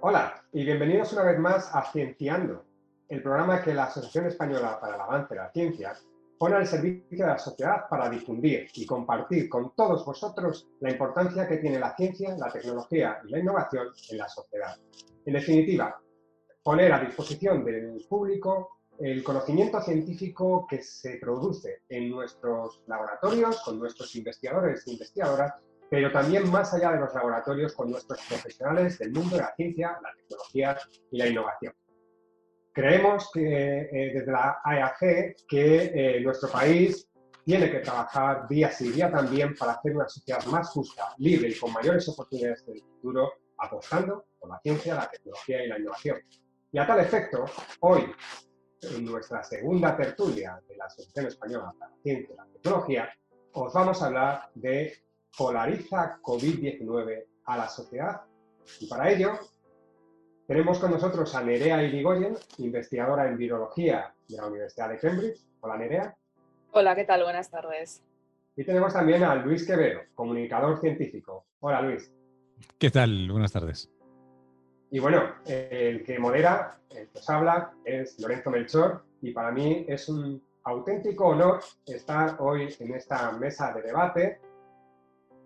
Hola y bienvenidos una vez más a Cienciando, el programa que la Asociación Española para el Avance de la Ciencia pone al servicio de la sociedad para difundir y compartir con todos vosotros la importancia que tiene la ciencia, la tecnología y la innovación en la sociedad. En definitiva, poner a disposición del público el conocimiento científico que se produce en nuestros laboratorios, con nuestros investigadores e investigadoras, pero también más allá de los laboratorios con nuestros profesionales del mundo de la ciencia, la tecnología y la innovación. Creemos que eh, desde la AEAG que eh, nuestro país tiene que trabajar día sí día también para hacer una sociedad más justa, libre y con mayores oportunidades en el futuro, apostando por la ciencia, la tecnología y la innovación. Y a tal efecto, hoy, en nuestra segunda tertulia de la Asociación Española para la Ciencia y la Tecnología, os vamos a hablar de polariza COVID-19 a la sociedad. Y para ello, tenemos con nosotros a Nerea Irigoyen, investigadora en virología de la Universidad de Cambridge. Hola, Nerea. Hola, ¿qué tal? Buenas tardes. Y tenemos también a Luis Quevedo, comunicador científico. Hola, Luis. ¿Qué tal? Buenas tardes. Y bueno, el que modera, el que os habla, es Lorenzo Melchor, y para mí es un auténtico honor estar hoy en esta mesa de debate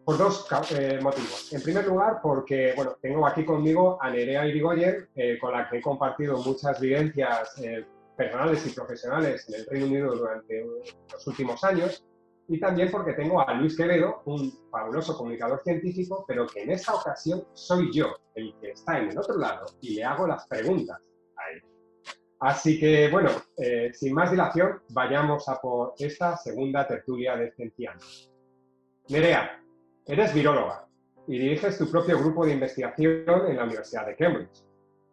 por dos eh, motivos. En primer lugar, porque bueno, tengo aquí conmigo a Nerea Irigoyen, eh, con la que he compartido muchas vivencias eh, personales y profesionales en el Reino Unido durante los últimos años, y también porque tengo a Luis Quevedo, un fabuloso comunicador científico, pero que en esta ocasión soy yo el que está en el otro lado y le hago las preguntas a él. Así que, bueno, sin más dilación, vayamos a por esta segunda tertulia de Ciencianos. Nerea, Eres viróloga y diriges tu propio grupo de investigación en la Universidad de Cambridge.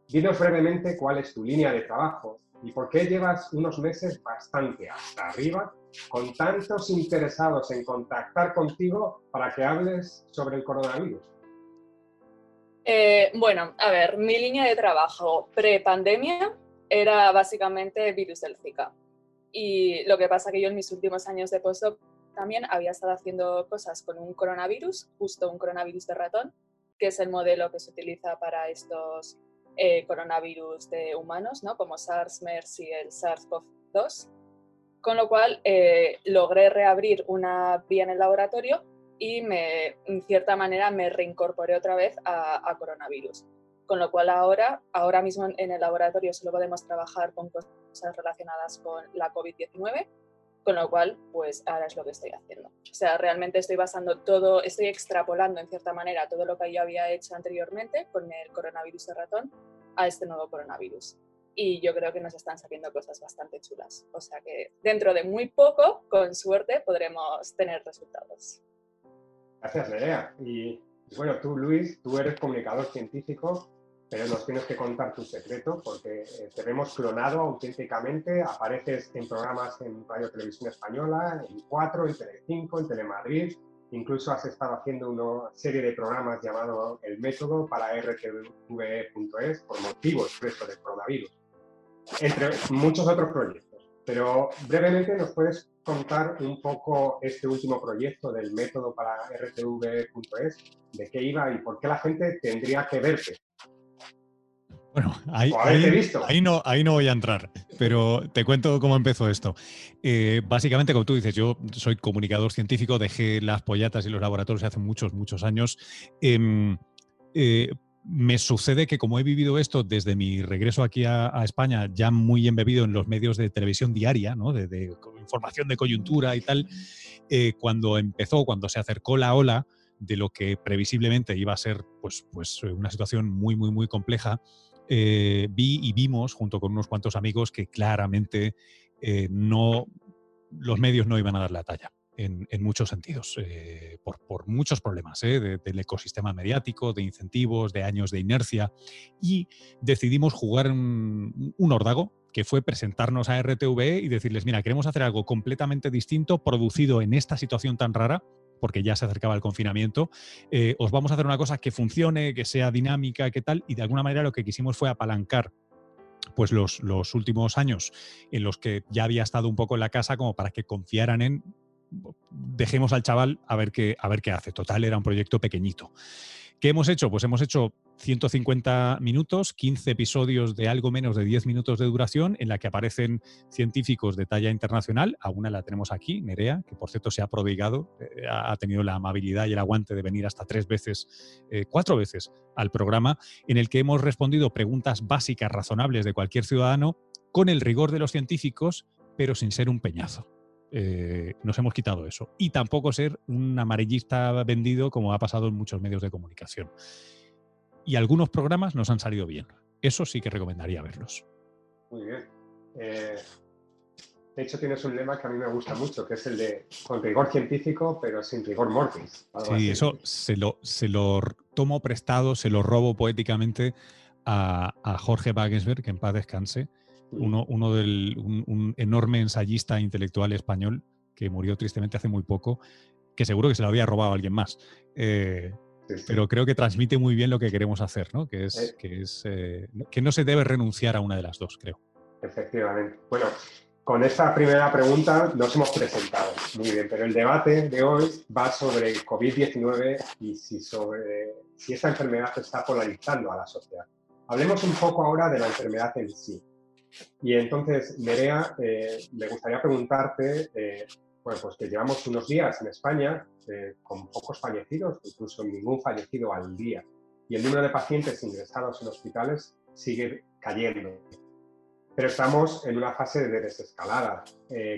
Dinos brevemente cuál es tu línea de trabajo y por qué llevas unos meses bastante hasta arriba con tantos interesados en contactar contigo para que hables sobre el coronavirus. Eh, bueno, a ver, mi línea de trabajo pre-pandemia era básicamente virus del Zika. Y lo que pasa que yo en mis últimos años de postdoc también había estado haciendo cosas con un coronavirus, justo un coronavirus de ratón, que es el modelo que se utiliza para estos eh, coronavirus de humanos, ¿no? como SARS, MERS y el SARS-CoV-2. Con lo cual eh, logré reabrir una vía en el laboratorio y me, en cierta manera me reincorporé otra vez a, a coronavirus. Con lo cual ahora, ahora mismo en el laboratorio solo podemos trabajar con cosas relacionadas con la COVID-19 con lo cual, pues ahora es lo que estoy haciendo. O sea, realmente estoy basando todo, estoy extrapolando en cierta manera todo lo que yo había hecho anteriormente con el coronavirus de ratón a este nuevo coronavirus. Y yo creo que nos están saliendo cosas bastante chulas. O sea que dentro de muy poco, con suerte, podremos tener resultados. Gracias, Nerea. Y bueno, tú, Luis, tú eres comunicador científico pero nos tienes que contar tu secreto porque eh, te vemos clonado auténticamente, apareces en programas en Radio Televisión Española, en 4, en Telecinco, en Telemadrid, incluso has estado haciendo una serie de programas llamado El Método para rtve.es por motivo expreso del coronavirus, entre muchos otros proyectos. Pero brevemente nos puedes contar un poco este último proyecto del método para rtv.es, de qué iba y por qué la gente tendría que verte bueno, ahí, no, ahí no voy a entrar, pero te cuento cómo empezó esto. Eh, básicamente, como tú dices, yo soy comunicador científico, dejé las pollatas y los laboratorios hace muchos, muchos años. Em, eh, me sucede que como he vivido esto desde mi regreso aquí a, España, ya muy embebido en los medios de televisión diaria, ¿no? de, información de coyuntura y tal, eh, cuando empezó, cuando se acercó la ola de lo que previsiblemente iba a ser pues, pues una situación muy, muy, muy compleja, eh, vi y vimos junto con unos cuantos amigos que claramente eh, no, los medios no iban a dar la talla. En, muchos sentidos, eh, por, muchos problemas del ecosistema mediático, de incentivos, de años de inercia, y decidimos jugar un, un que fue presentarnos a RTV y decirles, mira, queremos hacer algo completamente distinto, producido en esta situación tan rara, porque ya se acercaba el confinamiento, eh, os vamos a hacer una cosa que funcione, que sea dinámica, que tal, y de alguna manera lo que quisimos fue apalancar pues los, los últimos años en los que ya había estado un poco en la casa como para que confiaran en dejemos al chaval a ver qué, a ver qué hace. Total, era un proyecto pequeñito. ¿Qué hemos hecho? Pues hemos hecho 150 minutos, 15 episodios de algo menos de 10 minutos de duración, en la que aparecen científicos de talla internacional. A una la tenemos aquí, Nerea, que por cierto se ha prodigado, eh, ha tenido la amabilidad y el aguante de venir hasta tres veces, eh, cuatro veces al programa, en el que hemos respondido preguntas básicas, razonables de cualquier ciudadano, con el rigor de los científicos, pero sin ser un peñazo. Eh, nos hemos quitado eso. Y tampoco ser un amarillista vendido como ha pasado en muchos medios de comunicación. Y algunos programas nos han salido bien. Eso sí que recomendaría verlos. Muy bien. Eh, de hecho, tienes un lema que a mí me gusta mucho, que es el de con rigor científico, pero sin rigor mortis. Sí, eso se lo, se lo tomo prestado, se lo robo poéticamente a, a Jorge Wagensberg, que en paz descanse, uno, uno del, un, enorme ensayista intelectual español que murió tristemente hace muy poco, que seguro que se lo había robado a alguien más. Eh, pero creo que transmite muy bien lo que queremos hacer, ¿no? Que es, eh. que, es eh, que no se debe renunciar a una de las dos, creo. Efectivamente. Bueno, con esta primera pregunta nos hemos presentado. Muy bien, pero el debate de hoy va sobre COVID-19 y si, sobre, si esta enfermedad está polarizando a la sociedad. Hablemos un poco ahora de la enfermedad en sí. Y entonces, Nerea, eh, me gustaría preguntarte, eh, bueno, pues que llevamos unos días en España eh, con pocos fallecidos, incluso ningún fallecido al día, y el número de pacientes ingresados en hospitales sigue cayendo. Pero estamos en una fase de desescalada.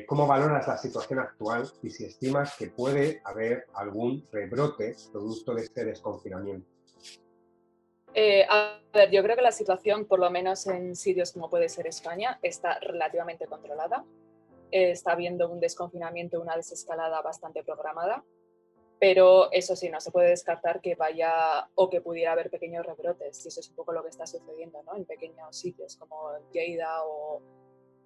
¿Cómo valoras la situación actual y si estimas que puede haber algún rebrote producto de este desconfinamiento? Eh, a ver, yo creo que la situación, por lo menos en sitios como puede ser España, está relativamente controlada. Eh, está habiendo un desconfinamiento, una desescalada bastante programada, pero eso sí, no se puede descartar que vaya o que pudiera haber pequeños rebrotes, y eso es un poco lo que está sucediendo ¿no? en pequeños sitios como Lleida o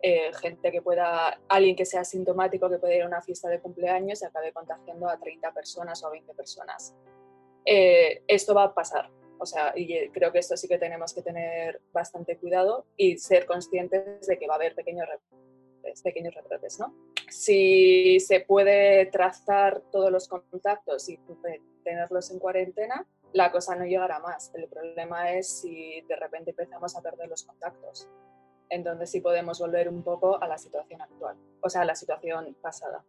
eh, gente que pueda, alguien que sea sintomático que pueda ir a una fiesta de cumpleaños y acabe contagiando a 30 personas o a 20 personas. esto va a pasar, o sea, y eh, creo que esto sí que tenemos que tener bastante cuidado y ser conscientes de que va a haber pequeños rebrotes, pequeños rebrotes, ¿no? Si se puede trazar todos los contactos y tenerlos en cuarentena, la cosa no llegará más. El problema es si de repente empezamos a perder los contactos. Entonces sí podemos volver un poco a la situación actual, o sea, a la situación pasada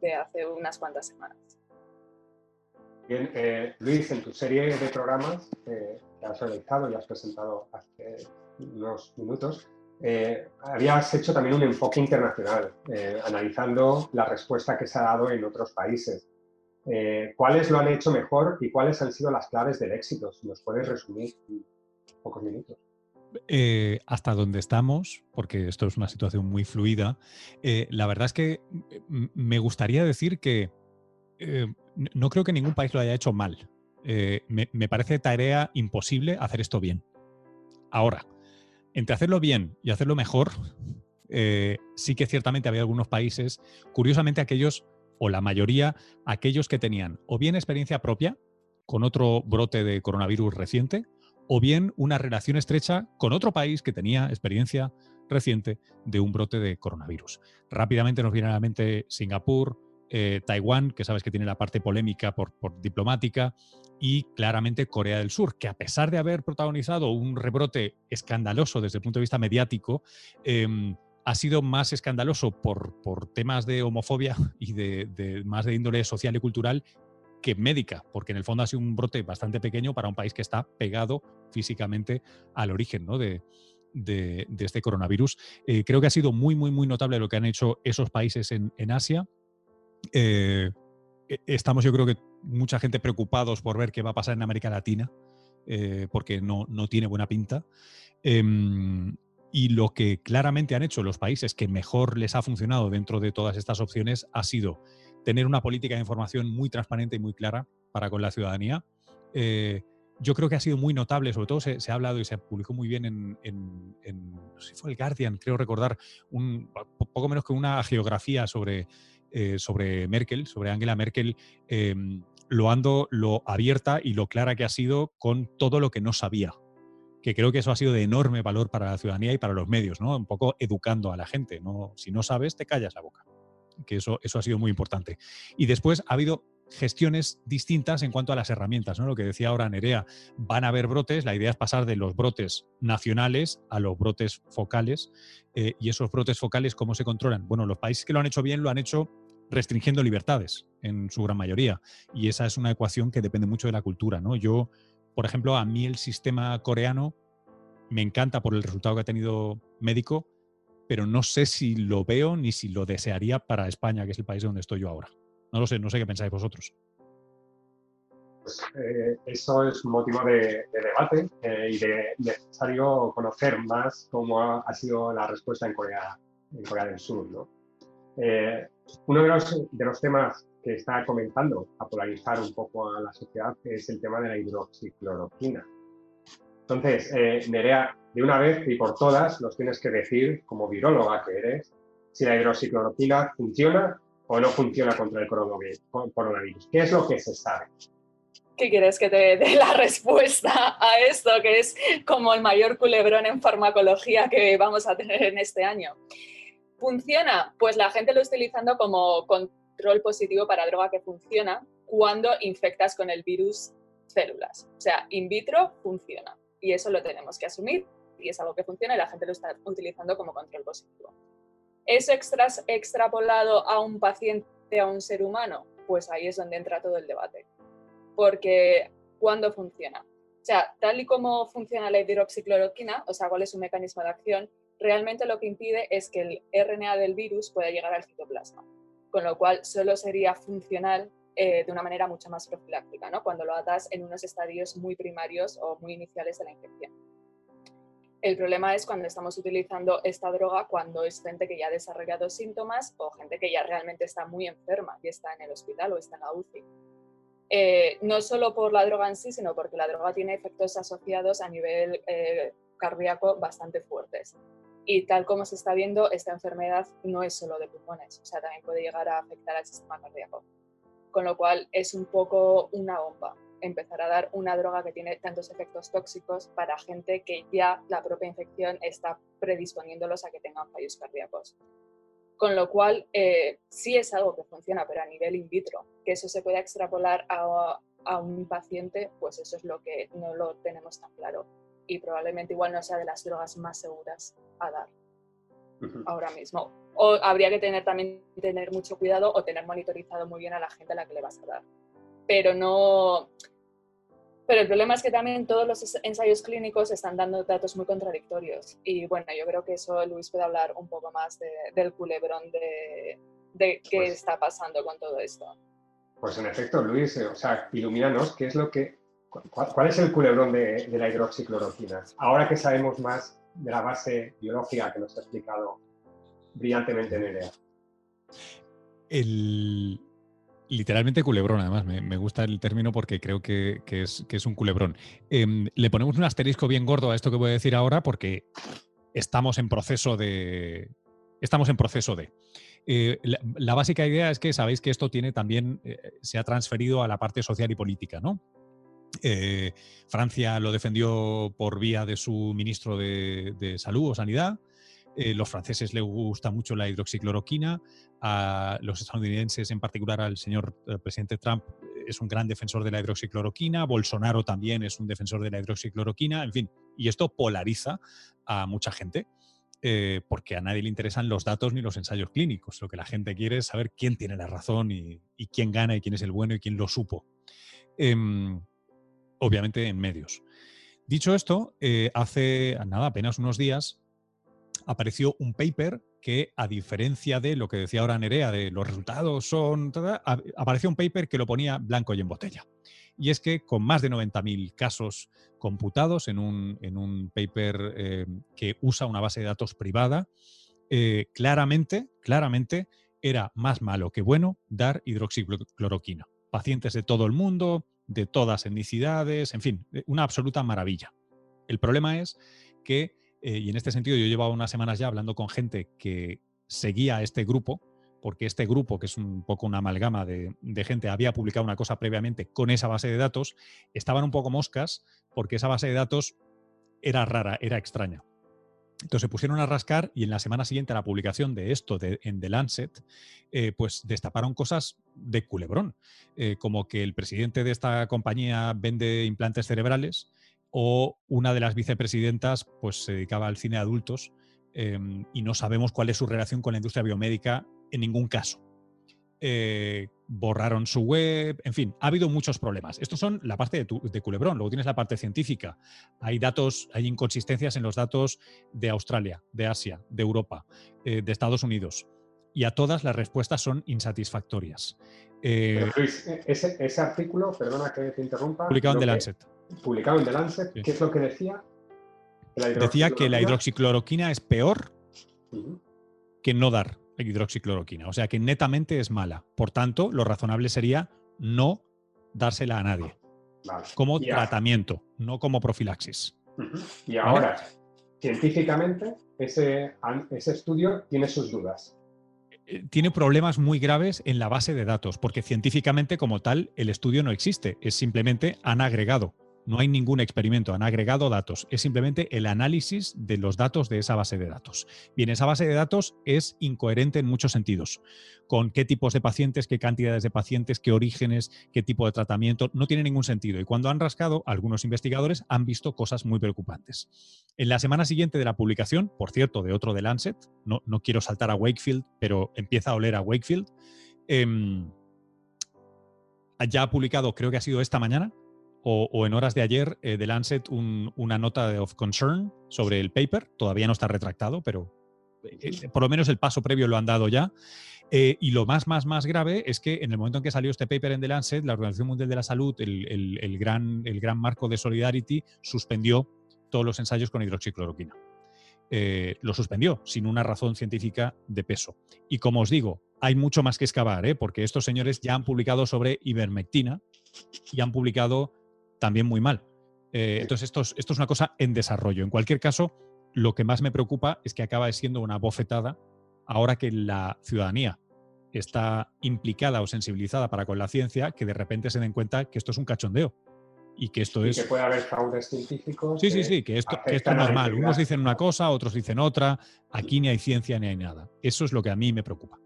de hace unas cuantas semanas. Bien, eh, Luis, en tu serie de programas eh, que has realizado y has presentado hace unos minutos, eh, habías hecho también un enfoque internacional, analizando la respuesta que se ha dado en otros países. ¿Cuáles lo han hecho mejor y cuáles han sido las claves del éxito? Si nos puedes resumir en pocos minutos. hasta donde estamos, porque esto es una situación muy fluida, la verdad es que me gustaría decir que no creo que ningún país lo haya hecho mal. Eh, me, parece tarea imposible hacer esto bien. Ahora, entre hacerlo bien y hacerlo mejor, eh, sí que ciertamente había algunos países, curiosamente aquellos, o la mayoría, aquellos que tenían o bien experiencia propia con otro brote de coronavirus reciente, o bien una relación estrecha con otro país que tenía experiencia reciente de un brote de coronavirus. Rápidamente nos viene a la mente Singapur, eh, Taiwán, que sabes que tiene la parte polémica por, diplomática, y claramente Corea del Sur, que a pesar de haber protagonizado un rebrote escandaloso desde el punto de vista mediático, em, ha sido más escandaloso por, temas de homofobia y de, más de índole social y cultural que médica, porque en el fondo ha sido un brote bastante pequeño para un país que está pegado físicamente al origen de, este coronavirus. Eh, creo que ha sido muy, muy, muy notable lo que han hecho esos países en Asia eh, e, estamos yo creo que mucha gente preocupados por ver qué va a pasar en América Latina, eh, porque no, no, tiene buena pinta. Em, y lo que claramente han hecho los países que mejor les ha funcionado dentro de todas estas opciones ha sido tener una política de información muy transparente y muy clara para con la ciudadanía. Eh, yo creo que ha sido muy notable, sobre todo se, ha hablado y se publicó muy bien en, no sé si fue el Guardian, creo recordar, un, poco menos que una geografía sobre eh, sobre Merkel, sobre Angela Merkel, em, lo ando lo abierta y lo clara que ha sido con todo lo que no sabía. Que creo que eso ha sido de enorme valor para la ciudadanía y para los medios, ¿no? Un poco educando a la gente. ¿no? Si no sabes, te callas la boca. Que eso, eso ha sido muy importante. Y después ha habido gestiones distintas en cuanto a las herramientas, ¿no? Lo que decía ahora Nerea, van a haber brotes, la idea es pasar de los brotes nacionales a los brotes focales, eh, y esos brotes focales, ¿cómo se controlan? Bueno, los países que lo han hecho bien lo han hecho restringiendo libertades en su gran mayoría, y esa es una ecuación que depende mucho de la cultura, ¿no? Yo, por ejemplo, a mí el sistema coreano me encanta por el resultado que ha tenido médico, pero no sé si lo veo ni si lo desearía para España, que es el país donde estoy yo ahora. No lo sé, no sé qué pensáis vosotros. Pues, eh, eso es motivo de, debate eh, y de necesario conocer más cómo ha, sido la respuesta en Corea, en Corea del Sur. ¿no? Eh, uno de los, de los temas que está comentando a polarizar un poco a la sociedad es el tema de la hidroxicloroquina. Entonces, Nerea, de una vez y por todas, nos tienes que decir, como viróloga que eres, si la hidroxicloroquina funciona o no funciona contra el coronavirus. ¿Qué es lo que se sabe? ¿Qué quieres que te dé la respuesta a esto, que es como el mayor culebrón en farmacología que vamos a tener en este año? ¿Funciona? Pues la gente lo está utilizando como control positivo para droga que funciona cuando infectas con el virus células. O sea, in vitro funciona y eso lo tenemos que asumir y es algo que funciona y la gente lo está utilizando como control positivo. ¿Eso extrapolado a un paciente, a un ser humano? Pues ahí es donde entra todo el debate. Porque, ¿cuándo funciona? O sea, tal y como funciona la hidroxicloroquina, o sea, cuál es su mecanismo de acción, realmente lo que impide es que el RNA del virus pueda llegar al citoplasma, con lo cual solo sería funcional eh, de una manera mucho más profiláctica, ¿no? cuando lo atas en unos estadios muy primarios o muy iniciales de la infección. El problema es cuando estamos utilizando esta droga cuando es gente que ya ha desarrollado síntomas o gente que ya realmente está muy enferma y está en el hospital o está en la UCI. Eh, no solo por la droga en sí, sino porque la droga tiene efectos asociados a nivel eh, cardíaco bastante fuertes. Y tal como se está viendo, esta enfermedad no es solo de pulmones, o sea, también puede llegar a afectar al sistema cardíaco. Con lo cual es un poco una bomba empezar a dar una droga que tiene tantos efectos tóxicos para gente que ya la propia infección está predisponiéndolos a que tengan fallos cardíacos. Con lo cual, eh, sí es algo que funciona, pero a nivel in vitro, que eso se pueda extrapolar a, a un paciente, pues eso es lo que no lo tenemos tan claro. Y probablemente igual no sea de las drogas más seguras a dar ahora mismo. O habría que tener también tener mucho cuidado o tener monitorizado muy bien a la gente a la que le vas a dar. Pero no, pero el problema es que también todos los ensayos clínicos están dando datos muy contradictorios. Y bueno, yo creo que eso Luis puede hablar un poco más del culebrón de, de qué pues está pasando con todo esto. Pues en efecto, Luis, eh, o sea, ilumínanos qué es lo que, cuál, es el culebrón de, de la hidroxicloroquina. Ahora que sabemos más de la base biológica que nos ha explicado brillantemente Nerea. El, Literalmente culebrón, además, me, gusta el término porque creo que, es, un culebrón. Em, le ponemos un asterisco bien gordo a esto que voy a decir ahora porque estamos en proceso de... Estamos en proceso de... Eh, la, básica idea es que sabéis que esto tiene también, eh, se ha transferido a la parte social y política, ¿no? Eh, Francia lo defendió por vía de su ministro de, de Salud o Sanidad. Eh, los franceses les gusta mucho la hidroxicloroquina, a los estadounidenses, en particular al señor eh, presidente Trump, es un gran defensor de la hidroxicloroquina, Bolsonaro también es un defensor de la hidroxicloroquina, en fin, y esto polariza a mucha gente. Eh, porque a nadie le interesan los datos ni los ensayos clínicos. Lo que la gente quiere es saber quién tiene la razón y, quién gana y quién es el bueno y quién lo supo. Em, obviamente en medios. Dicho esto, hace nada, apenas unos días, apareció un paper que, a diferencia de lo que decía ahora Nerea, de los resultados son, apareció un paper que lo ponía blanco y en botella. Y es que con más de 90.000 casos computados en un, en un paper eh, que usa una base de datos privada, eh, claramente, claramente era más malo que bueno dar hidroxicloroquina. Pacientes de todo el mundo, de todas etnicidades, en fin, una absoluta maravilla. El problema es que eh, y en este sentido yo llevaba unas semanas ya hablando con gente que seguía este grupo, porque este grupo, que es un poco una amalgama de, gente, había publicado una cosa previamente con esa base de datos, estaban un poco moscas porque esa base de datos era rara, era extraña. Entonces se pusieron a rascar y en la semana siguiente a la publicación de esto en The Lancet, eh, pues destaparon cosas de culebrón, eh, como que el presidente de esta compañía vende implantes cerebrales o una de las vicepresidentas pues se dedicaba al cine de adultos em, y no sabemos cuál es su relación con la industria biomédica en ningún caso. Eh, borraron su web, en fin, ha habido muchos problemas. Estos son la parte de, Culebrón, luego tienes la parte científica. Hay datos, hay inconsistencias en los datos de Australia, de Asia, de Europa, eh, de Estados Unidos. Y a todas las respuestas son insatisfactorias. Eh, Luis, e-, ese, artículo, perdona que te interrumpa. Publicado en The Lancet. Publicado en The Lancet, ¿qué es lo que decía? Decía que la hidroxicloroquina es peor que no dar hidroxicloroquina. O sea que netamente es mala. Por tanto, lo razonable sería no dársela a nadie. Como tratamiento, no como profilaxis. Y ahora, científicamente, ese, ese estudio tiene sus dudas eh, tiene problemas muy graves en la base de datos, porque científicamente como tal el estudio no existe, es simplemente han agregado no hay ningún experimento, han agregado datos, es simplemente el análisis de los datos de esa base de datos. Bien, esa base de datos es incoherente en muchos sentidos, con qué tipos de pacientes, qué cantidades de pacientes, qué orígenes, qué tipo de tratamiento, no tiene ningún sentido. Y cuando han rascado, algunos investigadores han visto cosas muy preocupantes. En la semana siguiente de la publicación, por cierto, de otro de Lancet, no, no quiero saltar a Wakefield, pero empieza a oler a Wakefield, em, ya ha publicado, creo que ha sido esta mañana, o, en horas de ayer eh, de Lancet una nota of concern sobre el paper. Todavía no está retractado, pero eh, eh, por lo menos el paso previo lo han dado ya. y lo más, más, más grave es que en el momento en que salió este paper en The Lancet, la Organización Mundial de la Salud, el, gran, el gran marco de Solidarity, suspendió todos los ensayos con hidroxicloroquina. lo suspendió sin una razón científica de peso. Y como os digo, hay mucho más que excavar, porque estos señores ya han publicado sobre ivermectina y han publicado también muy mal. Eh, entonces, esto es, esto es una cosa en desarrollo. En cualquier caso, lo que más me preocupa es que acaba siendo una bofetada ahora que la ciudadanía está implicada o sensibilizada para con la ciencia, que de repente se den cuenta que esto es un cachondeo y que esto es... que puede haber fraudes científicos. Sí, sí, sí, que esto, que esto es normal. Unos dicen una cosa, otros dicen otra. Aquí ni hay ciencia ni hay nada. Eso es lo que a mí me preocupa.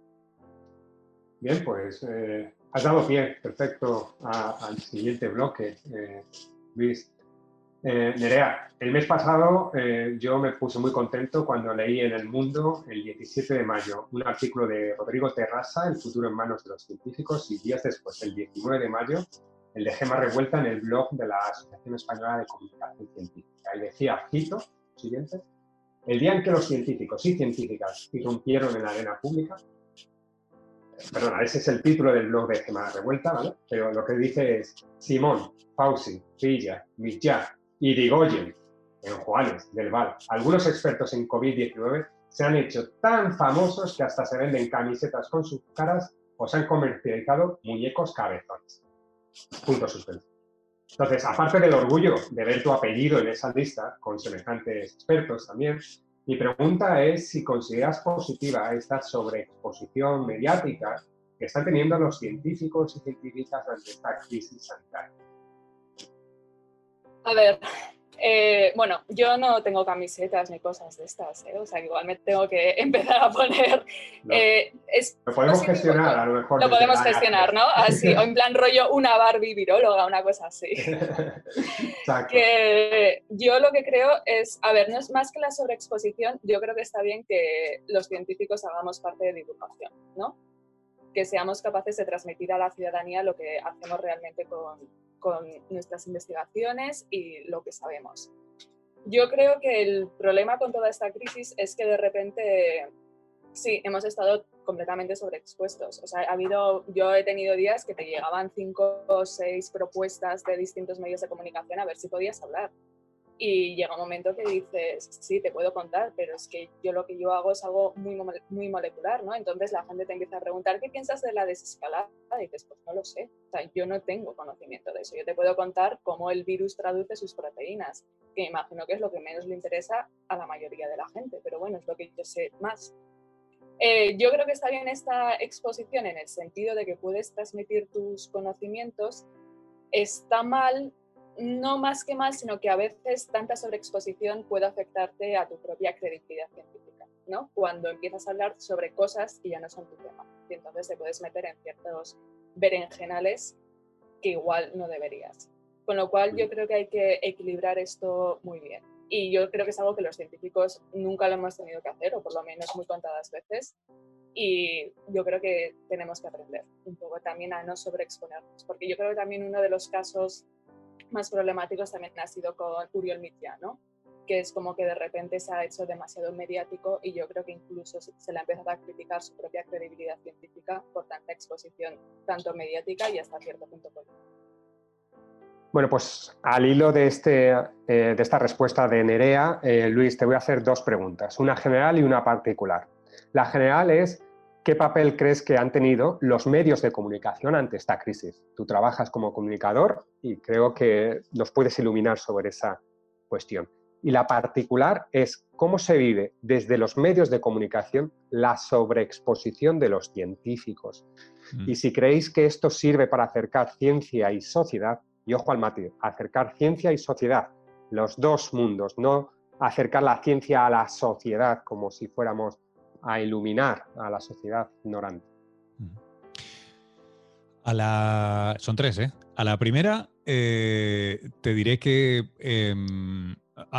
Bien, pues eh, Has dado pie, perfecto, al siguiente bloque, eh, Luis. Eh, Nerea, el mes pasado eh, yo me puse muy contento cuando leí en El Mundo, el 17 de mayo, un artículo de Rodrigo Terrasa, El futuro en manos de los científicos, y días después, el 19 de mayo, el de Gema Revuelta en el blog de la Asociación Española de Comunicación Científica. Y decía, cito, siguiente, el día en que los científicos y científicas irrumpieron en la arena pública, perdona, ese es el título del blog de Semana Revuelta, ¿vale? Pero lo que dice es Simón, Fauci, Villa, y Digoyen, en Juanes, del Val. Algunos expertos en COVID-19 se han hecho tan famosos que hasta se venden camisetas con sus caras o se han comercializado muñecos cabezones. Punto suspenso. Entonces, aparte del orgullo de ver tu apellido en esa lista, con semejantes expertos también, mi pregunta es si consideras positiva esta sobreexposición mediática que están teniendo los científicos y científicas ante esta crisis sanitaria. A ver, eh, bueno, yo no tengo camisetas ni cosas de estas, ¿eh? o sea, igual me tengo que empezar a poner. Eh, lo podemos gestionar, a lo mejor. Lo podemos gestionar, ¿no? Así, o en plan rollo una Barbie viróloga, una cosa así. Exacto. Que yo lo que creo es, a ver, no es más que la sobreexposición, yo creo que está bien que los científicos hagamos parte de divulgación, ¿no? Que seamos capaces de transmitir a la ciudadanía lo que hacemos realmente con, con nuestras investigaciones y lo que sabemos. Yo creo que el problema con toda esta crisis es que de repente, sí, hemos estado completamente sobreexpuestos. O sea, ha habido, yo he tenido días que te llegaban cinco o seis propuestas de distintos medios de comunicación a ver si podías hablar. Y llega un momento que dices, sí, te puedo contar, pero es que yo lo que yo hago es algo muy, muy molecular, ¿no? Entonces la gente te empieza a preguntar, ¿qué piensas de la desescalada? Y dices, pues no lo sé. O sea, yo no tengo conocimiento de eso. Yo te puedo contar cómo el virus traduce sus proteínas, que imagino que es lo que menos le interesa a la mayoría de la gente, pero bueno, es lo que yo sé más. Eh, yo creo que está bien esta exposición en el sentido de que puedes transmitir tus conocimientos. Está mal no más que más, sino que a veces tanta sobreexposición puede afectarte a tu propia credibilidad científica, ¿no? Cuando empiezas a hablar sobre cosas que ya no son tu tema. Y entonces te puedes meter en ciertos berenjenales que igual no deberías. Con lo cual yo creo que hay que equilibrar esto muy bien. Y yo creo que es algo que los científicos nunca lo hemos tenido que hacer, o por lo menos muy contadas veces. Y yo creo que tenemos que aprender un poco también a no sobreexponernos, porque yo creo que también uno de los casos más problemáticos también ha sido con Uriol Mitya, ¿no? que es como que de repente se ha hecho demasiado mediático y yo creo que incluso se le ha empezado a criticar su propia credibilidad científica por tanta exposición, tanto mediática y hasta cierto punto político. Bueno, pues al hilo de, este, eh, de esta respuesta de Nerea, eh, Luis, te voy a hacer dos preguntas, una general y una particular. La general es, ¿qué papel crees que han tenido los medios de comunicación ante esta crisis? Tú trabajas como comunicador y creo que nos puedes iluminar sobre esa cuestión. Y la particular es cómo se vive desde los medios de comunicación la sobreexposición de los científicos. Mm. Y si creéis que esto sirve para acercar ciencia y sociedad, y ojo al matiz, acercar ciencia y sociedad, los dos mundos, no acercar la ciencia a la sociedad como si fuéramos a iluminar a la sociedad ignorante. A la... Son tres, ¿eh? A la primera, eh, te diré que em,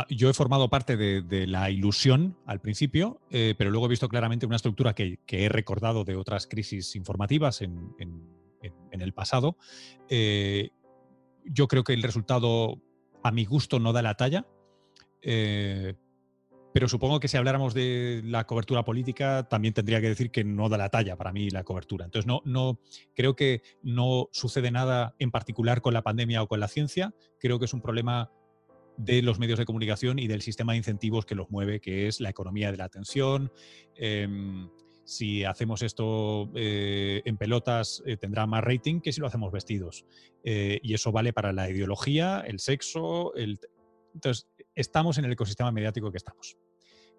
yo he formado parte de, la ilusión al principio, eh, pero luego he visto claramente una estructura que, he recordado de otras crisis informativas en, el pasado. Eh, yo creo que el resultado, a mi gusto, no da la talla. Pero supongo que si habláramos de la cobertura política, también tendría que decir que no da la talla para mí la cobertura. Entonces, no, no, creo que no sucede nada en particular con la pandemia o con la ciencia. Creo que es un problema de los medios de comunicación y del sistema de incentivos que los mueve, que es la economía de la atención. Em, si hacemos esto eh, en pelotas, eh, tendrá más rating que si lo hacemos vestidos. Eh, y eso vale para la ideología, el sexo. El... Entonces, estamos en el ecosistema mediático que estamos.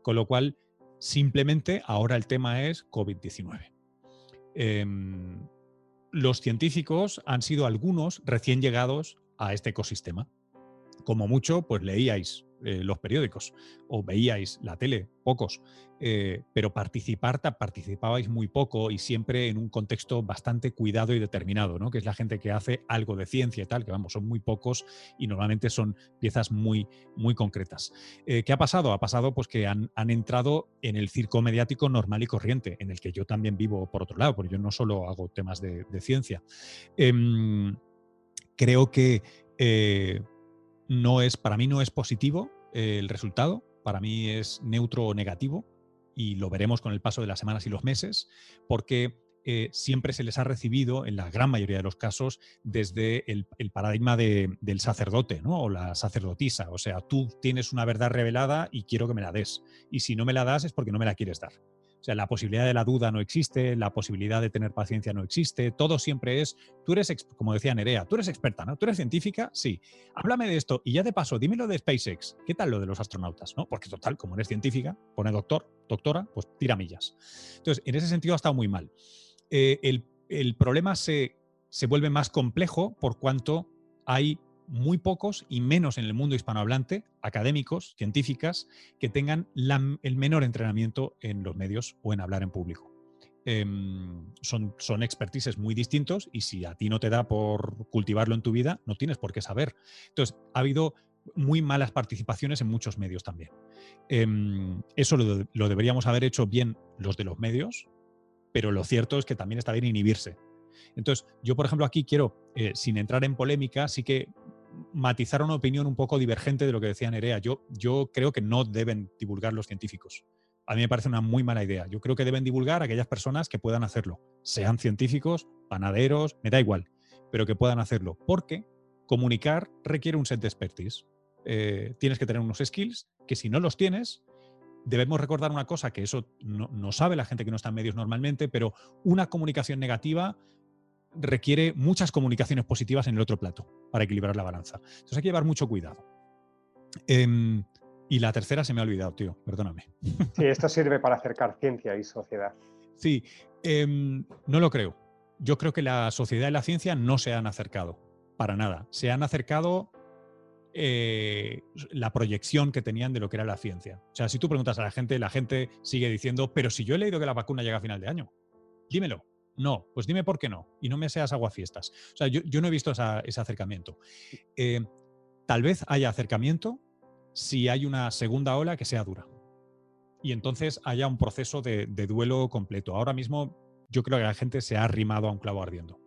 Con lo cual, simplemente ahora el tema es COVID-19. Em, los científicos han sido algunos recién llegados a este ecosistema. Como mucho, pues leíais eh, los periódicos o veíais la tele, pocos, eh, pero participar, participabais muy poco y siempre en un contexto bastante cuidado y determinado, ¿no? que es la gente que hace algo de ciencia y tal, que vamos, son muy pocos y normalmente son piezas muy, muy concretas. Eh, ¿Qué ha pasado? Ha pasado pues que han, entrado en el circo mediático normal y corriente, en el que yo también vivo por otro lado, porque yo no solo hago temas de, ciencia. Em, creo que no es, para mí no es positivo eh, el resultado, para mí es neutro o negativo y lo veremos con el paso de las semanas y los meses, porque eh, siempre se les ha recibido, en la gran mayoría de los casos, desde el, paradigma del sacerdote ¿no? o la sacerdotisa. O sea, tú tienes una verdad revelada y quiero que me la des. Y si no me la das es porque no me la quieres dar. O sea, la posibilidad de la duda no existe, la posibilidad de tener paciencia no existe, todo siempre es, tú eres, como decía Nerea, tú eres experta, ¿no? Tú eres científica, sí. Háblame de esto y ya de paso, dímelo de SpaceX, ¿qué tal lo de los astronautas? ¿no? Porque total, como eres científica, pone doctor, doctora, pues tira millas. Entonces, en ese sentido ha estado muy mal. Eh, el, problema se, se vuelve más complejo por cuanto hay muy pocos y menos en el mundo hispanohablante, académicos, científicas, que tengan el menor entrenamiento en los medios o en hablar en público. Em, son, son expertices muy distintos y si a ti no te da por cultivarlo en tu vida, no tienes por qué saber. Entonces, ha habido muy malas participaciones en muchos medios también. Em, eso lo, deberíamos haber hecho bien los de los medios, pero lo cierto es que también está bien inhibirse. Entonces, yo, por ejemplo, aquí quiero, eh, sin entrar en polémica, sí que matizar una opinión un poco divergente de lo que decía Nerea. Yo, yo creo que no deben divulgar los científicos. A mí me parece una muy mala idea. Yo creo que deben divulgar aquellas personas que puedan hacerlo, sean científicos, panaderos, me da igual, pero que puedan hacerlo, porque comunicar requiere un set de expertise. Eh, tienes que tener unos skills que si no los tienes, debemos recordar una cosa que eso no, no, sabe la gente que no está en medios normalmente, pero una comunicación negativa requiere muchas comunicaciones positivas en el otro plato para equilibrar la balanza. Entonces hay que llevar mucho cuidado. Em, y la tercera se me ha olvidado, tío, perdóname. Sí, esto sirve para acercar ciencia y sociedad. Sí, em, no lo creo. Yo creo que la sociedad y la ciencia no se han acercado, para nada. Se han acercado eh, la proyección que tenían de lo que era la ciencia. O sea, si tú preguntas a la gente, la gente sigue diciendo, pero si yo he leído que la vacuna llega a final de año, dímelo. No, pues dime por qué no. Y no me seas aguafiestas. O sea, yo, no he visto ese acercamiento. Eh, tal vez haya acercamiento si hay una segunda ola que sea dura. Y entonces haya un proceso de, de duelo completo. Ahora mismo yo creo que la gente se ha arrimado a un clavo ardiendo.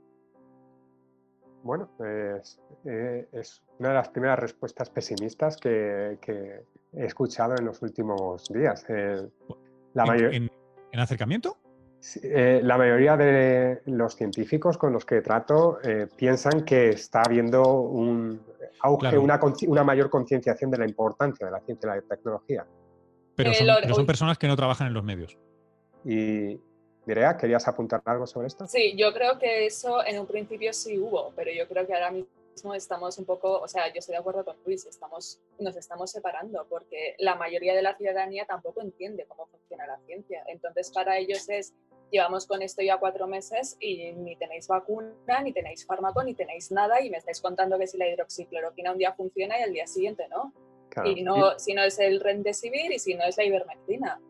Bueno, pues, eh, es una de las primeras respuestas pesimistas que, he escuchado en los últimos días. La ¿En, acercamiento? Eh, la mayoría de los científicos con los que trato piensan que está habiendo un auge, una, una, mayor concienciación de la importancia de la ciencia y la tecnología. Pero son, pero son personas que no trabajan en los medios. Y, Mireia, ¿querías apuntar algo sobre esto? Sí, yo creo que eso en un principio sí hubo, pero yo creo que ahora mismo estamos un poco, o sea, yo estoy de acuerdo con Luis, estamos, nos estamos separando porque la mayoría de la ciudadanía tampoco entiende cómo funciona la ciencia. Entonces, para ellos es, llevamos con esto ya cuatro meses y ni tenéis vacuna, ni tenéis fármaco, ni tenéis nada y me estáis contando que si la hidroxicloroquina un día funciona y al día siguiente no. Y no, si no es el Remdesivir y si no es la ivermectina.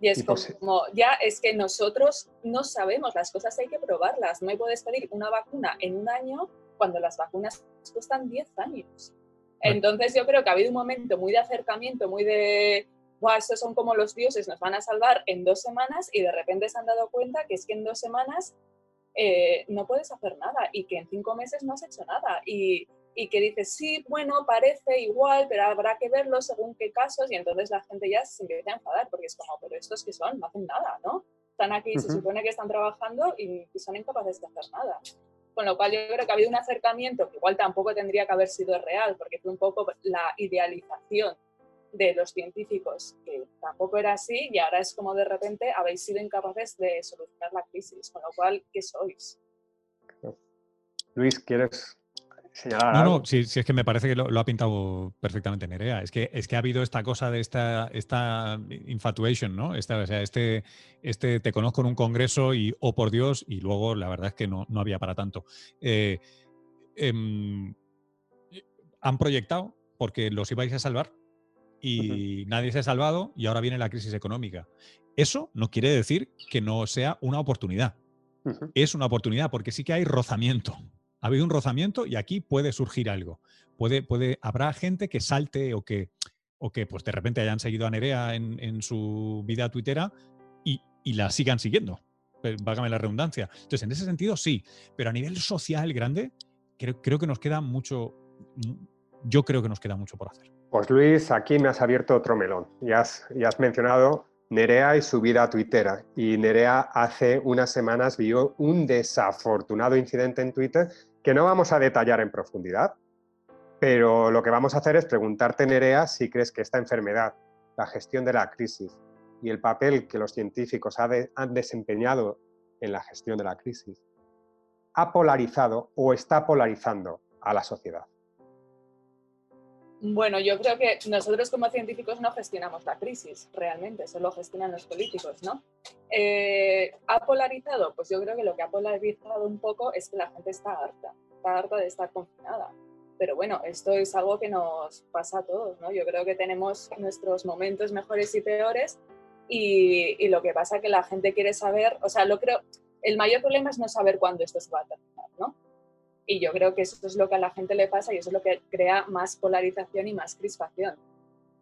Y es como, ya es que nosotros no sabemos, las cosas hay que probarlas. No puedes pedir una vacuna en un año cuando las vacunas cuestan 10 años. Entonces yo creo que ha habido un momento muy de acercamiento, muy de, wow, estos son como los dioses, nos van a salvar en dos semanas y de repente se han dado cuenta que es que en dos semanas eh, no puedes hacer nada y que en cinco meses no has hecho nada. Y, y que dices, sí, bueno, parece igual, pero habrá que verlo según qué casos, y entonces la gente ya se empieza a enfadar, porque es como, pero estos que son, no hacen nada, ¿no? Están aquí, se supone que están trabajando y, son incapaces de hacer nada. Con lo cual yo creo que ha habido un acercamiento que igual tampoco tendría que haber sido real, porque fue un poco la idealización de los científicos, que tampoco era así, y ahora es como de repente habéis sido incapaces de solucionar la crisis, con lo cual, ¿qué sois? Luis, ¿quieres no, no, si, es que me parece que lo, ha pintado perfectamente Nerea. Es que, es que ha habido esta cosa de esta, esta infatuation, ¿no? Esta, o sea, este, este te conozco en un congreso y, oh por Dios, y luego la verdad es que no, no había para tanto. Eh, em, han proyectado porque los ibais a salvar y nadie se ha salvado y ahora viene la crisis económica. Eso no quiere decir que no sea una oportunidad. Es una oportunidad porque sí que hay rozamiento ha habido un rozamiento y aquí puede surgir algo. Puede, puede, habrá gente que salte o que, o que pues de repente hayan seguido a Nerea en, su vida tuitera y, la sigan siguiendo. Vágame la redundancia. Entonces, en ese sentido, sí. Pero a nivel social grande, creo, creo que nos queda mucho. Yo creo que nos queda mucho por hacer. Pues Luis, aquí me has abierto otro melón. Ya has, mencionado Nerea y su vida tuitera. Y Nerea hace unas semanas vio un desafortunado incidente en Twitter que no vamos a detallar en profundidad, pero lo que vamos a hacer es preguntarte, Nerea, si crees que esta enfermedad, la gestión de la crisis y el papel que los científicos han desempeñado en la gestión de la crisis, ha polarizado o está polarizando a la sociedad. Bueno, yo creo que nosotros como científicos no gestionamos la crisis, realmente, solo gestionan los políticos, ¿no? Eh, ¿Ha polarizado? Pues yo creo que lo que ha polarizado un poco es que la gente está harta, está harta de estar confinada. Pero bueno, esto es algo que nos pasa a todos, ¿no? Yo creo que tenemos nuestros momentos mejores y peores y, y lo que pasa es que la gente quiere saber, o sea, lo creo, el mayor problema es no saber cuándo esto se va a terminar, ¿no? Y yo creo que eso es lo que a la gente le pasa y eso es lo que crea más polarización y más crispación.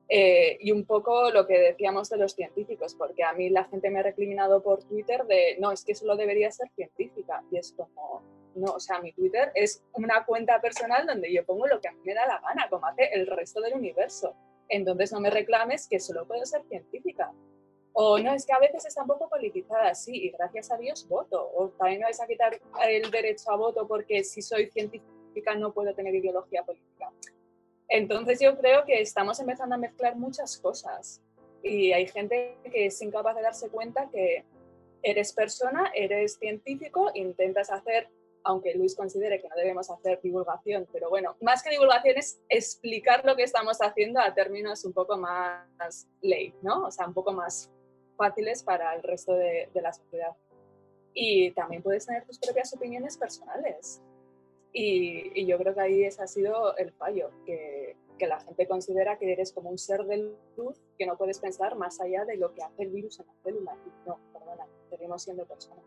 Eh, y un poco lo que decíamos de los científicos, porque a mí la gente me ha recriminado por Twitter de, no, es que solo debería ser científica. Y es como, no, o sea, mi Twitter es una cuenta personal donde yo pongo lo que a mí me da la gana, como hace el resto del universo. Entonces no me reclames que solo puedo ser científica. O no, es que a veces está un poco politizada, sí, y gracias a Dios voto. O también me vais a quitar el derecho a voto porque si soy científica no puedo tener ideología política. Entonces yo creo que estamos empezando a mezclar muchas cosas y hay gente que es incapaz de darse cuenta que eres persona, eres científico, intentas hacer, aunque Luis considere que no debemos hacer divulgación, pero bueno, más que divulgación es explicar lo que estamos haciendo a términos un poco más ley, ¿no? O sea, un poco más fáciles para el resto de, la sociedad. Y también puedes tener tus propias opiniones personales. Y, yo creo que ahí ese ha sido el fallo, que, que la gente considera que eres como un ser de luz que no puedes pensar más allá de lo que hace el virus en la célula. no, perdona, seguimos siendo personas.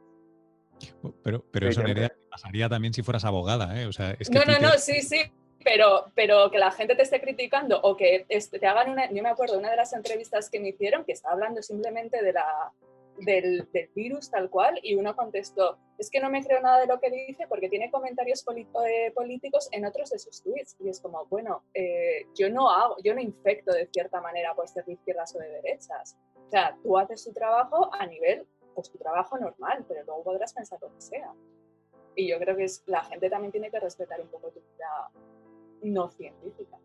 Pero, pero eso pasaría también si fueras abogada, ¿eh? O sea, no, no, no, sí, sí, pero, pero que la gente te esté criticando o que te hagan una, yo me acuerdo una de las entrevistas que me hicieron que estaba hablando simplemente de la, del, virus tal cual y uno contestó, es que no me creo nada de lo que dice porque tiene comentarios eh, políticos en otros de sus tweets. Y es como, bueno, eh, yo no hago, yo no infecto de cierta manera ser de izquierdas o de derechas. O sea, tú haces tu trabajo a nivel, pues tu trabajo normal, pero luego podrás pensar lo que sea. Y yo creo que es, la gente también tiene que respetar un poco tu vida no científica.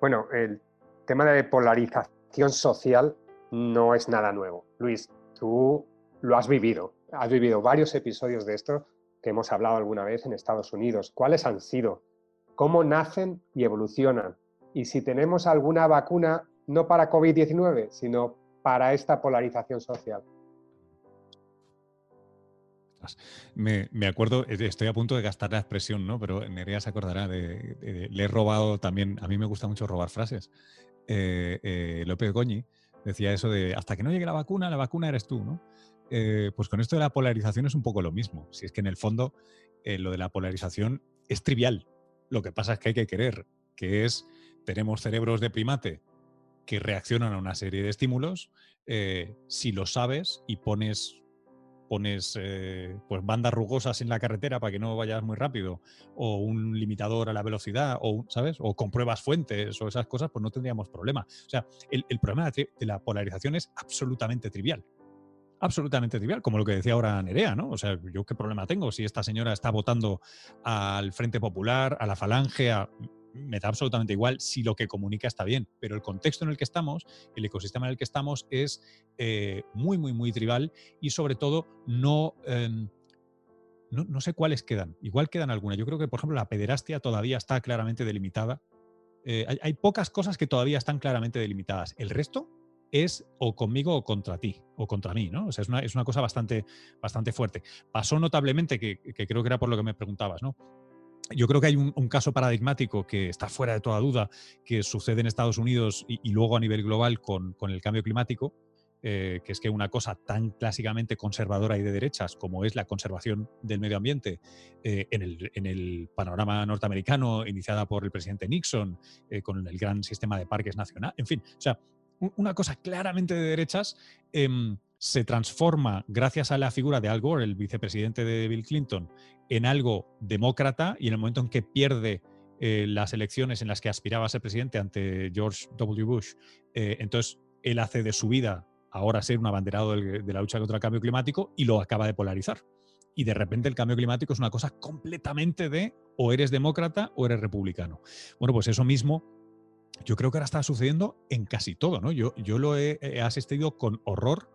Bueno, el tema de polarización social no es nada nuevo. Luis, tú lo has vivido. Has vivido varios episodios de esto que hemos hablado alguna vez en Estados Unidos. ¿Cuáles han sido? ¿Cómo nacen y evolucionan? Y si tenemos alguna vacuna, no para COVID-19, sino para esta polarización social. Me, acuerdo, eh, estoy a punto de gastar la expresión, ¿no? Pero Nerea se acordará de, le he robado también, a mí me gusta mucho robar frases. Eh, eh, López Goñi decía eso de hasta que no llegue la vacuna, la vacuna eres tú, ¿no? Pues con esto de la polarización es un poco lo mismo. Si es que en el fondo lo de la polarización es trivial. Lo que pasa es que hay que querer, que es, tenemos cerebros de primate que reaccionan a una serie de estímulos. si lo sabes y pones pones eh, pues bandas rugosas en la carretera para que no vayas muy rápido, o un limitador a la velocidad, o, ¿sabes? O compruebas fuentes o esas cosas, pues no tendríamos problema. O sea, el, problema de la polarización es absolutamente trivial. Absolutamente trivial, como lo que decía ahora Nerea, ¿no? O sea, yo qué problema tengo si esta señora está votando al Frente Popular, a la Falange, a me da absolutamente igual si lo que comunica está bien, pero el contexto en el que estamos, el ecosistema en el que estamos es eh, muy, muy, muy tribal y sobre todo em, no, no, sé cuáles quedan. Igual quedan algunas. Yo creo que, por ejemplo, la pederastia todavía está claramente delimitada. Eh, hay, pocas cosas que todavía están claramente delimitadas. El resto es o conmigo o contra ti, o contra mí, ¿no? O sea, es una, es una cosa bastante, bastante fuerte. Pasó notablemente, que, que, creo que era por lo que me preguntabas, ¿no? Yo creo que hay un, caso paradigmático que está fuera de toda duda, que sucede en Estados Unidos y, luego a nivel global con, el cambio climático, eh, que es que una cosa tan clásicamente conservadora y de derechas como es la conservación del medio ambiente eh, en, el, panorama norteamericano, iniciada por el presidente Nixon, eh, con el gran sistema de parques nacionales, en fin, o sea, una cosa claramente de derechas em, se transforma, gracias a la figura de Al Gore, el vicepresidente de Bill Clinton, en algo demócrata y en el momento en que pierde eh, las elecciones en las que aspiraba a ser presidente ante George W. Bush, eh, entonces él hace de su vida ahora ser un abanderado de la lucha contra el cambio climático y lo acaba de polarizar. Y de repente el cambio climático es una cosa completamente de o eres demócrata o eres republicano. Bueno, pues eso mismo yo creo que ahora está sucediendo en casi todo, ¿no? Yo, yo lo he, asistido con horror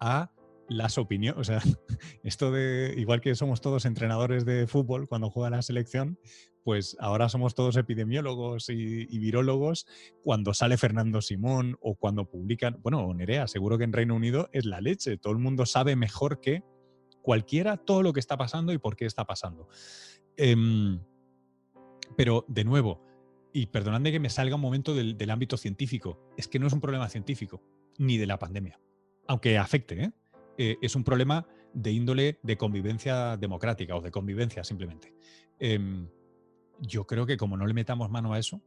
a las opiniones, o sea, esto de, igual que somos todos entrenadores de fútbol cuando juega la selección, pues ahora somos todos epidemiólogos y, virólogos. Cuando sale Fernando Simón o cuando publican, bueno, Nerea, seguro que en Reino Unido es la leche, todo el mundo sabe mejor que cualquiera todo lo que está pasando y por qué está pasando. Em, pero, de nuevo, y perdonadme que me salga un momento del, ámbito científico, es que no es un problema científico, ni de la pandemia, aunque afecte, ¿eh? Eh, es un problema de índole de convivencia democrática o de convivencia simplemente. Em, yo creo que como no le metamos mano a eso,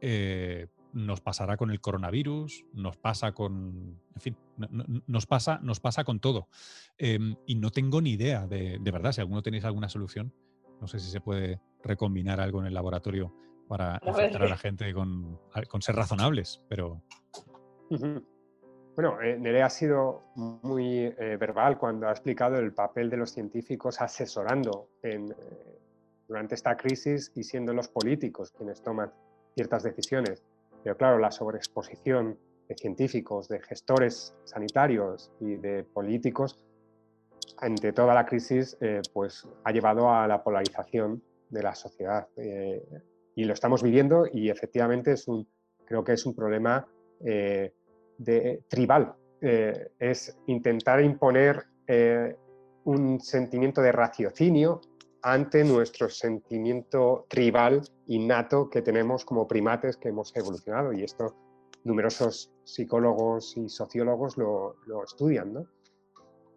eh, nos pasará con el coronavirus, nos pasa con, en fin, nos, pasa, nos pasa con todo. Em, y no tengo ni idea de, verdad, si alguno tenéis alguna solución, no sé si se puede recombinar algo en el laboratorio para afectar a la gente con, ser razonables, pero... Bueno, eh, Nerea ha sido muy eh, verbal cuando ha explicado el papel de los científicos asesorando eh, durante esta crisis y siendo los políticos quienes toman ciertas decisiones. Pero claro, la sobreexposición de científicos, de gestores sanitarios y de políticos ante toda la crisis pues ha llevado a la polarización de la sociedad y lo estamos viviendo y efectivamente es un, creo que es un problema eh, de, tribal. Eh, es intentar imponer eh, un sentimiento de raciocinio ante nuestro sentimiento tribal innato que tenemos como primates que hemos evolucionado. Y esto numerosos psicólogos y sociólogos lo, estudian. ¿no?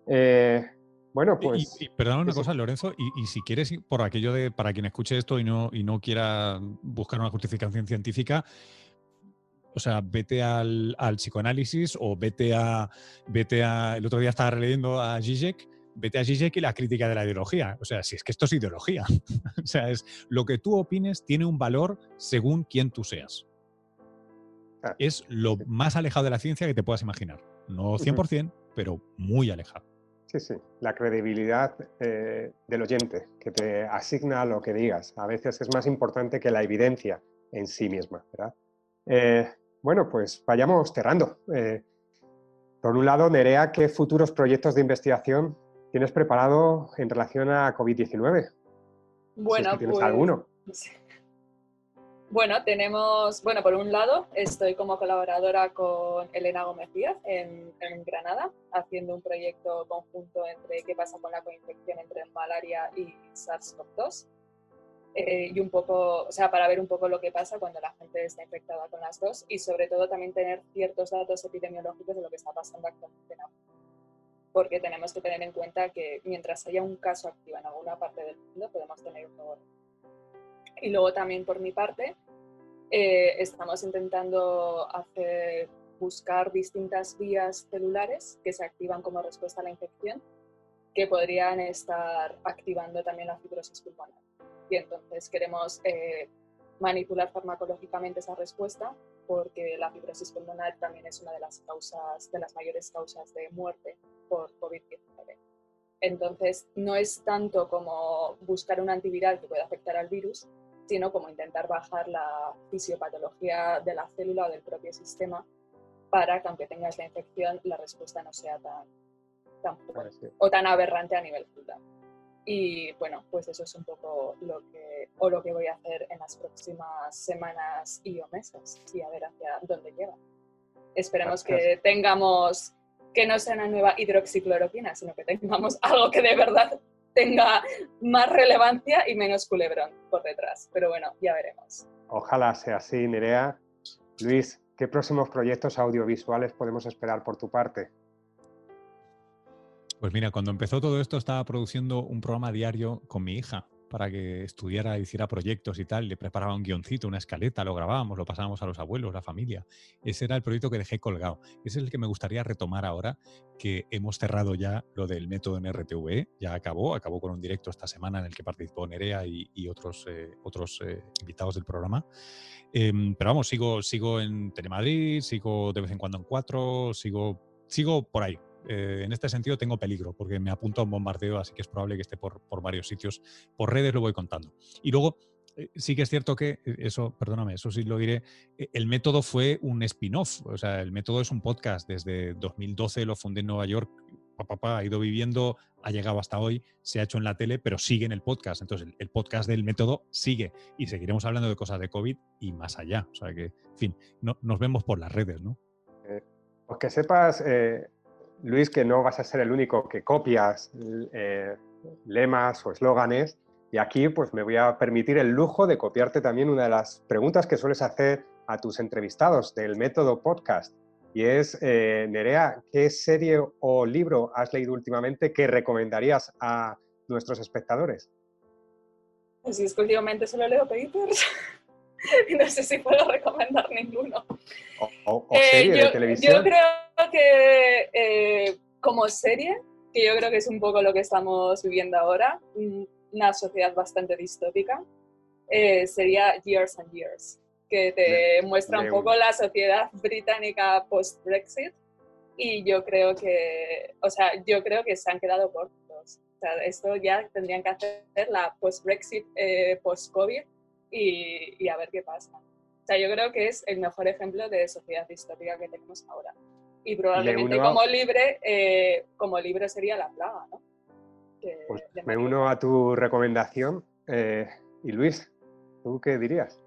Eh, bueno, pues. Y, perdona una cosa, Lorenzo, y, si quieres, por aquello de para quien escuche esto y no, y no quiera buscar una justificación científica, o sea, vete al, psicoanálisis o vete a, vete a. El otro día estaba releyendo a Zizek, vete a Zizek y la crítica de la ideología. O sea, si es que esto es ideología. o sea, es lo que tú opines tiene un valor según quién tú seas. Es lo más alejado de la ciencia que te puedas imaginar. No 100%, pero muy alejado. Sí, sí, la credibilidad eh, del oyente, que te asigna lo que digas. A veces es más importante que la evidencia en sí misma, ¿verdad? Eh, bueno, pues vayamos cerrando. Eh, por un lado, Nerea, ¿qué futuros proyectos de investigación tienes preparado en relación a COVID-19? Bueno, tienes pues, alguno. Bueno, tenemos, bueno, por un lado, estoy como colaboradora con Elena Gómez Díaz en, Granada, haciendo un proyecto conjunto entre qué pasa con la coinfección entre malaria y SARS-CoV-2. Eh, y un poco, o sea, para ver un poco lo que pasa cuando la gente está infectada con las dos y sobre todo también tener ciertos datos epidemiológicos de lo que está pasando actualmente en Porque tenemos que tener en cuenta que mientras haya un caso activo en alguna parte del mundo, podemos tener un nuevo y luego también por mi parte, eh, estamos intentando hacer, buscar distintas vías celulares que se activan como respuesta a la infección, que podrían estar activando también la fibrosis pulmonar. Y entonces queremos eh, manipular farmacológicamente esa respuesta porque la fibrosis pulmonar también es una de las causas, de las mayores causas de muerte por COVID-19. Entonces, no es tanto como buscar un antiviral que pueda afectar al virus, sino como intentar bajar la fisiopatología de la célula o del propio sistema para que aunque tengas la infección, la respuesta no sea tan, tan o tan aberrante a nivel celular. Y bueno, pues eso es un poco lo que, o lo que voy a hacer en las próximas semanas y o meses y a ver hacia dónde lleva. Esperemos que tengamos, que no sea una nueva hidroxicloroquina, sino que tengamos algo que de verdad tenga más relevancia y menos culebrón por detrás. Pero bueno, ya veremos. Ojalá sea así, Nerea. Luis, ¿qué próximos proyectos audiovisuales podemos esperar por tu parte? Pues mira, cuando empezó todo esto estaba produciendo un programa diario con mi hija para que estudiara, hiciera proyectos y tal, le preparaba un guioncito, una escaleta, lo grabábamos, lo pasábamos a los abuelos, la familia. Ese era el proyecto que dejé colgado. Ese es el que me gustaría retomar ahora que hemos cerrado ya lo del método en RTV, ya acabó, acabó con un directo esta semana en el que participó Nerea y, otros, eh, otros eh, invitados del programa. Em, pero vamos, sigo, sigo en Telemadrid, sigo de vez en cuando en Cuatro, sigo, sigo por ahí, eh, en este sentido tengo peligro porque me apunto a un bombardeo, así que es probable que esté por, varios sitios. Por redes lo voy contando. Y luego, eh, sí que es cierto que, eh, eso, perdóname, eso sí lo diré, el método fue un spin-off, o sea, el método es un podcast. Desde 2012 lo fundé en Nueva York, papá, ha ido viviendo, ha llegado hasta hoy, se ha hecho en la tele, pero sigue en el podcast. Entonces, el, podcast del método sigue y seguiremos hablando de cosas de COVID y más allá. O sea que, en fin, no, nos vemos por las redes, ¿no? pues que sepas, Luis, que no vas a ser el único que copias eh, lemas o eslóganes. Y aquí pues me voy a permitir el lujo de copiarte también una de las preguntas que sueles hacer a tus entrevistados del método podcast. Y es, eh, Nerea, ¿qué serie o libro has leído últimamente que recomendarías a nuestros espectadores? Pues últimamente solo leo papers. no sé si puedo recomendar ninguno. O, eh, serie yo, de televisión. Yo creo que eh, como serie, que yo creo que es un poco lo que estamos viviendo ahora, una sociedad bastante distópica, eh, sería Years and Years, que te muestra un poco la sociedad británica post-Brexit y yo creo que, o sea, yo creo que se han quedado cortos. O sea, esto ya tendrían que hacer la post-Brexit, post-COVID y, a ver qué pasa. O sea, yo creo que es el mejor ejemplo de sociedad distópica que tenemos ahora. Y probablemente como libre, eh, como libre sería la plaga, ¿no? pues me uno a tu recomendación. Eh, y Luis, ¿tú qué dirías?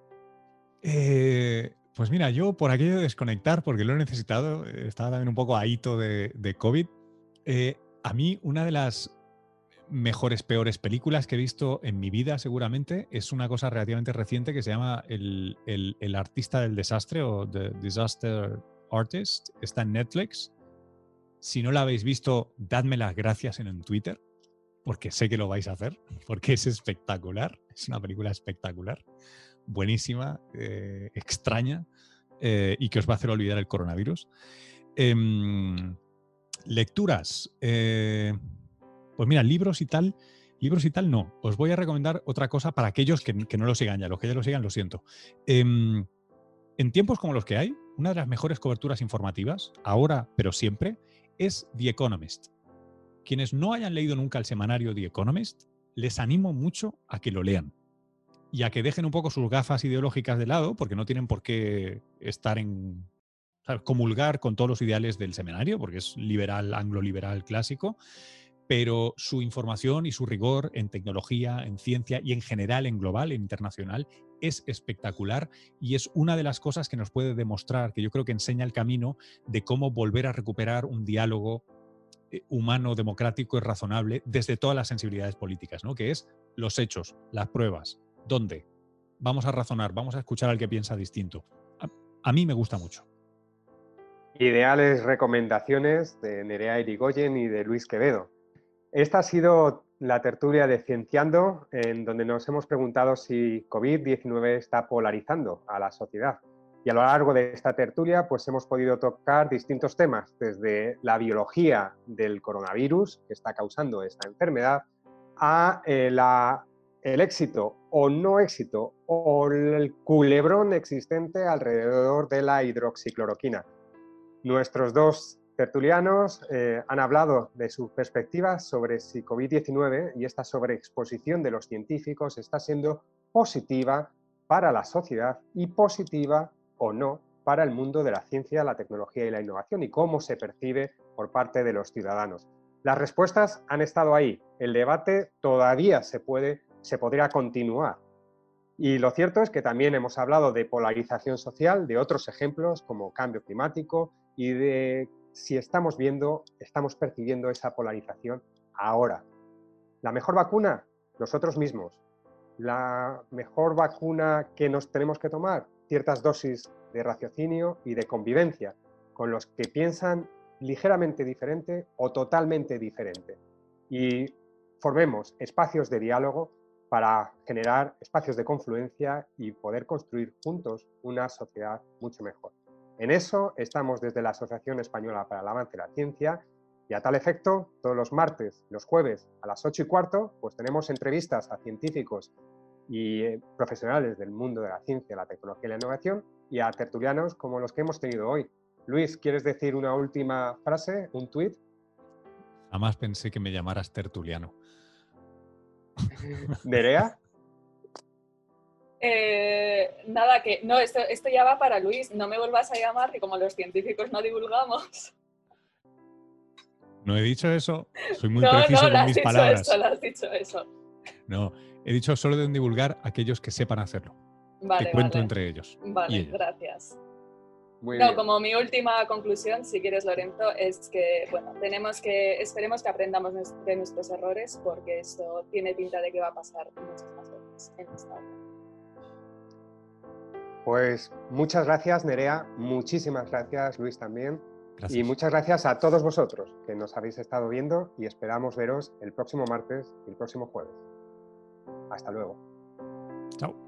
Eh, pues mira, yo por aquello de desconectar, porque lo he necesitado, estaba también un poco ahito de, de COVID. a mí una de las mejores, peores películas que he visto en mi vida, seguramente, es una cosa relativamente reciente que se llama El, artista del desastre o The Disaster Artist. Está en Netflix. Si no la habéis visto, dadme las gracias en, Twitter, porque sé que lo vais a hacer, porque es espectacular. Es una película espectacular, buenísima, eh, extraña eh, y que os va a hacer olvidar el coronavirus. Em, lecturas. Pues mira, libros y tal, libros y tal no. Os voy a recomendar otra cosa para aquellos que, no lo sigan ya. Los que ya lo sigan, lo siento. Em, en tiempos como los que hay, una de las mejores coberturas informativas, ahora pero siempre, es The Economist. Quienes no hayan leído nunca el semanario The Economist, les animo mucho a que lo lean y a que dejen un poco sus gafas ideológicas de lado, porque no tienen por qué estar en comulgar con todos los ideales del semanario, porque es liberal, anglo-liberal clásico, pero su información y su rigor en tecnología, en ciencia y en general en global, en internacional, es espectacular y es una de las cosas que nos puede demostrar, que yo creo que enseña el camino de cómo volver a recuperar un diálogo eh, humano, democrático y razonable desde todas las sensibilidades políticas, ¿no? que es los hechos, las pruebas, dónde. Vamos a razonar, vamos a escuchar al que piensa distinto. a mí me gusta mucho. Ideales recomendaciones de Nerea Irigoyen y de Luis Quevedo. Esta ha sido la tertulia de Cienciando, en donde nos hemos preguntado si COVID-19 está polarizando a la sociedad. Y a lo largo de esta tertulia, pues hemos podido tocar distintos temas, desde la biología del coronavirus que está causando esta enfermedad, a eh, el éxito o no éxito o el culebrón existente alrededor de la hidroxicloroquina. Nuestros dos tertulianos eh, han hablado de sus perspectivas sobre si COVID-19 y esta sobreexposición de los científicos está siendo positiva para la sociedad y positiva o no para el mundo de la ciencia, la tecnología y la innovación y cómo se percibe por parte de los ciudadanos. Las respuestas han estado ahí. El debate todavía se, puede, se podría continuar. Y lo cierto es que también hemos hablado de polarización social, de otros ejemplos como cambio climático y de si estamos viendo, estamos percibiendo esa polarización ahora. La mejor vacuna, nosotros mismos. La mejor vacuna que nos tenemos que tomar, ciertas dosis de raciocinio y de convivencia con los que piensan ligeramente diferente o totalmente diferente. Y formemos espacios de diálogo para generar espacios de confluencia y poder construir juntos una sociedad mucho mejor. En eso estamos desde la Asociación Española para el Avance de la Ciencia y a tal efecto, todos los martes y los jueves a las 8 y cuarto, pues tenemos entrevistas a científicos y eh, profesionales del mundo de la ciencia, la tecnología y la innovación y a tertulianos como los que hemos tenido hoy. Luis, ¿quieres decir una última frase, un tuit? Jamás pensé que me llamaras tertuliano. ¿Nerea? Eh, nada, que no, esto, esto ya va para Luis. No me vuelvas a llamar, que como los científicos no divulgamos. No he dicho eso. Soy muy preciso con mis palabras. Eso, has dicho eso. No, he dicho solo de divulgar aquellos que sepan hacerlo. Vale, cuento entre ellos. Vale, gracias. no, como mi última conclusión, si quieres, Lorenzo, es que, bueno, tenemos que, esperemos que aprendamos de nuestros errores porque esto tiene pinta de que va a pasar muchas más veces en esta vida. Pues muchas gracias, Nerea. Muchísimas gracias, Luis, también. Y muchas gracias a todos vosotros que nos habéis estado viendo y esperamos veros el próximo martes y el próximo jueves. Hasta luego. Chao.